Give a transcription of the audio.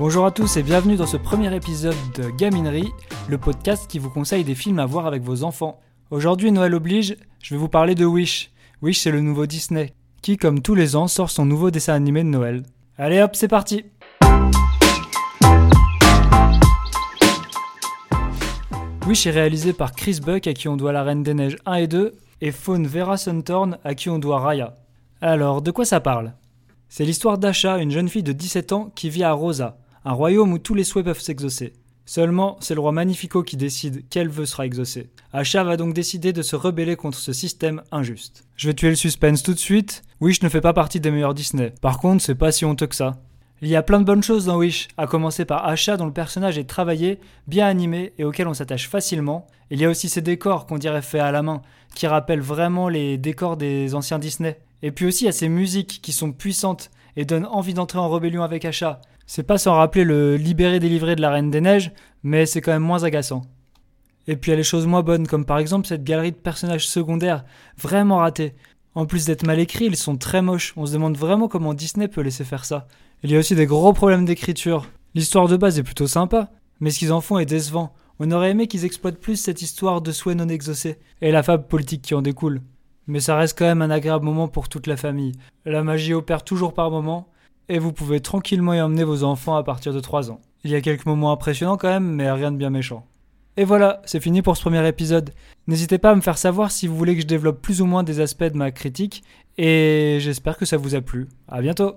à tous et bienvenue dans ce premier épisode de Gaminerie, le podcast qui vous conseille des films à voir avec vos enfants. Aujourd'hui, Noël oblige, je vais vous parler de Wish. Wish, c'est le nouveau Disney, qui, comme tous les ans, sort son nouveau dessin animé de Noël. Allez hop, c'est parti Wish est réalisé par Chris Buck, à qui on doit La Reine des Neiges 1 et 2, et Fawn Vera Suntorn, à qui on doit Raya. Alors, de quoi ça parle? C'est l'histoire d'Asha, une jeune fille de 17 ans qui vit à Rosa, un royaume où tous les souhaits peuvent s'exaucer. Seulement, c'est le roi Magnifico qui décide quel vœu sera exaucé. Asha va donc décider de se rebeller contre ce système injuste. Je vais tuer le suspense tout de suite. Wish ne fait pas partie des meilleurs Disney. Par contre, c'est pas si honteux que ça. Il y a plein de bonnes choses dans Wish, à commencer par Asha dont le personnage est travaillé, bien animé et auquel on s'attache facilement. Il y a aussi ces décors qu'on dirait faits à la main, qui rappellent vraiment les décors des anciens Disney. Et puis aussi a ces musiques qui sont puissantes et donnent envie d'entrer en rébellion avec Asha. C'est pas sans rappeler le libéré délivré de la Reine des Neiges, mais c'est quand même moins agaçant. Et puis il les choses moins bonnes, comme par exemple cette galerie de personnages secondaires, vraiment ratés. En plus d'être mal écrits, ils sont très moches, on se demande vraiment comment Disney peut laisser faire ça. Il y a aussi des gros problèmes d'écriture. L'histoire de base est plutôt sympa, mais ce qu'ils en font est décevant. On aurait aimé qu'ils exploitent plus cette histoire de souhaits non exaucés, et la fable politique qui en découle. Mais ça reste quand même un agréable moment pour toute la famille. La magie opère toujours par moments, et vous pouvez tranquillement y emmener vos enfants à partir de 3 ans. Il y a quelques moments impressionnants quand même, mais rien de bien méchant. Et voilà, c'est fini pour ce premier épisode. N'hésitez pas à me faire savoir si vous voulez que je développe plus ou moins des aspects de ma critique, et j'espère que ça vous a plu. À bientôt